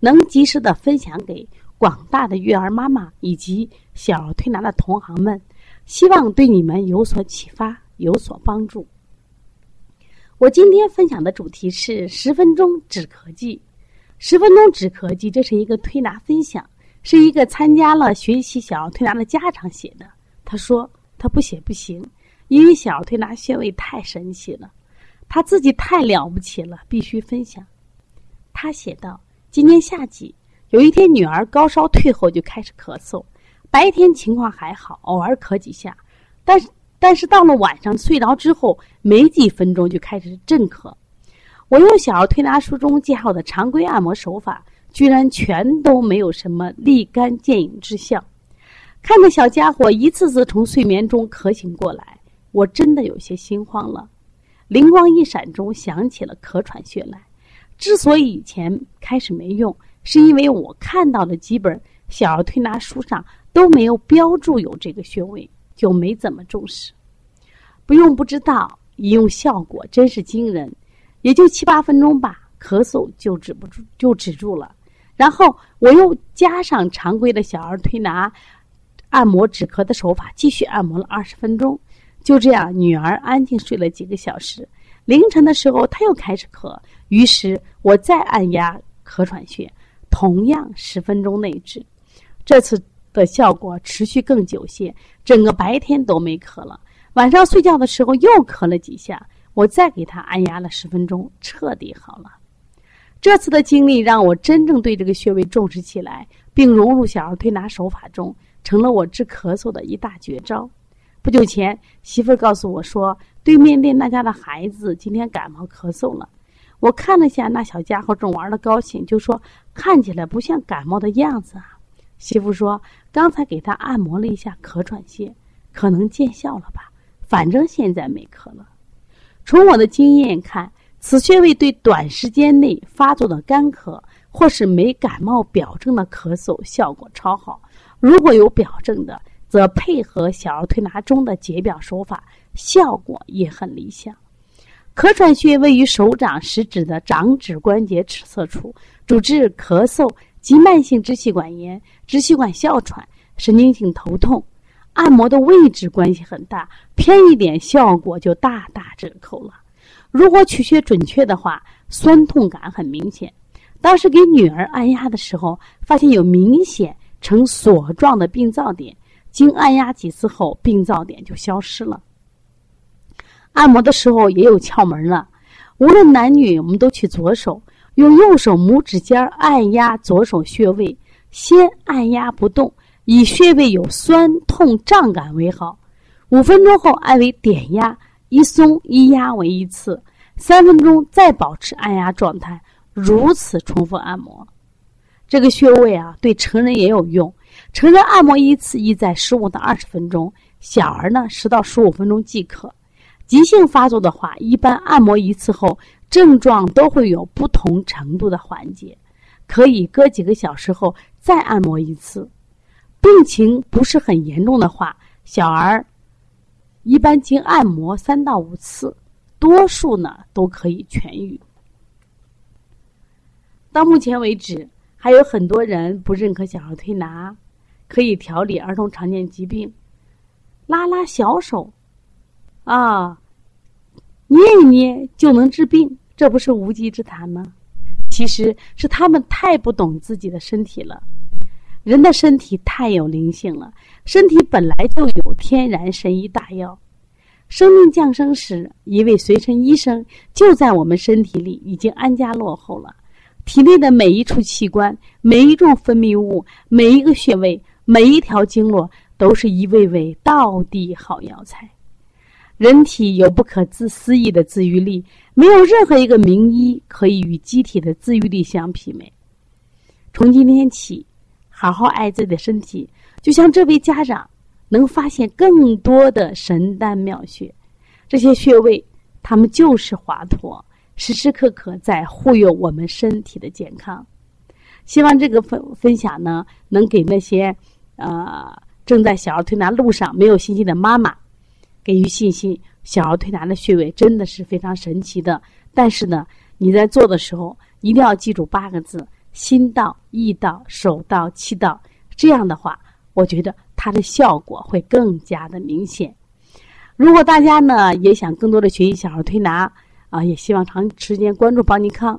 能及时的分享给。广大的育儿妈妈以及小儿推拿的同行们，希望对你们有所启发，有所帮助。我今天分享的主题是十分钟止咳剂。十分钟止咳剂，这是一个推拿分享，是一个参加了学习小儿推拿的家长写的。他说他不写不行，因为小儿推拿穴位太神奇了，他自己太了不起了，必须分享。他写道：今年夏季。有一天，女儿高烧退后就开始咳嗽，白天情况还好，偶尔咳几下，但是但是到了晚上睡着之后，没几分钟就开始阵咳。我用小儿推拿书中介绍的常规按摩手法，居然全都没有什么立竿见影之效。看着小家伙一次次从睡眠中咳醒过来，我真的有些心慌了。灵光一闪中想起了咳喘穴来，之所以以前开始没用。是因为我看到的几本小儿推拿书上都没有标注有这个穴位，就没怎么重视。不用不知道，一用效果真是惊人，也就七八分钟吧，咳嗽就止不住，就止住了。然后我又加上常规的小儿推拿按摩止咳的手法，继续按摩了二十分钟。就这样，女儿安静睡了几个小时。凌晨的时候，他又开始咳，于是我再按压咳喘穴。同样十分钟内治，这次的效果持续更久些，整个白天都没咳了。晚上睡觉的时候又咳了几下，我再给他按压了十分钟，彻底好了。这次的经历让我真正对这个穴位重视起来，并融入小儿推拿手法中，成了我治咳嗽的一大绝招。不久前，媳妇儿告诉我说，对面店那家的孩子今天感冒咳嗽了。我看了下那小家伙，正玩的高兴，就说：“看起来不像感冒的样子啊。”媳妇说：“刚才给他按摩了一下咳喘穴，可能见效了吧？反正现在没咳了。从我的经验看，此穴位对短时间内发作的干咳或是没感冒表症的咳嗽效果超好。如果有表症的，则配合小儿推拿中的解表手法，效果也很理想。”咳喘穴位于手掌食指的掌指关节尺侧处，主治咳嗽及慢性支气管炎、支气管哮喘、神经性头痛。按摩的位置关系很大，偏一点效果就大打折扣了。如果取穴准确的话，酸痛感很明显。当时给女儿按压的时候，发现有明显呈锁状的病灶点，经按压几次后，病灶点就消失了。按摩的时候也有窍门了，无论男女，我们都取左手，用右手拇指尖按压左手穴位，先按压不动，以穴位有酸痛胀感为好。五分钟后按为点压，一松一压为一次，三分钟再保持按压状态，如此重复按摩。这个穴位啊，对成人也有用。成人按摩一次宜在十五到二十分钟，小儿呢十到十五分钟即可。急性发作的话，一般按摩一次后，症状都会有不同程度的缓解，可以隔几个小时后再按摩一次。病情不是很严重的话，小儿一般经按摩三到五次，多数呢都可以痊愈。到目前为止，还有很多人不认可小儿推拿可以调理儿童常见疾病，拉拉小手。啊，捏一捏就能治病，这不是无稽之谈吗？其实是他们太不懂自己的身体了。人的身体太有灵性了，身体本来就有天然神医大药。生命降生时，一位随身医生就在我们身体里已经安家落后了。体内的每一处器官、每一种分泌物、每一个穴位、每一条经络，都是一味味道地好药材。人体有不可自思议的自愈力，没有任何一个名医可以与机体的自愈力相媲美。从今天起，好好爱自己的身体，就像这位家长能发现更多的神丹妙穴。这些穴位，它们就是华佗，时时刻刻在护佑我们身体的健康。希望这个分分享呢，能给那些呃正在小儿推拿路上没有信心的妈妈给予信心。小儿推拿的穴位真的是非常神奇的，但是呢，你在做的时候一定要记住八个字：心到、意到、手到、气到。这样的话，我觉得它的效果会更加的明显。如果大家呢也想更多的学习小儿推拿啊，也希望长时间关注邦尼康。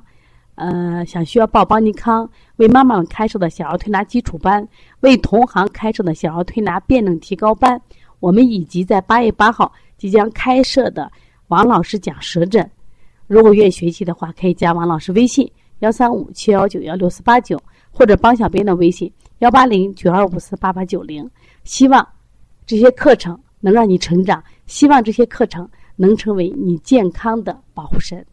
呃，想需要报邦尼康为妈妈们开设的小儿推拿基础班，为同行开设的小儿推拿辩证提高班，我们以及在八月八号即将开设的王老师讲舌诊，如果愿意学习的话，可以加王老师微信幺三五七幺九幺六四八九，或者帮小编的微信幺八零九二五四八八九零。希望这些课程能让你成长，希望这些课程能成为你健康的保护神。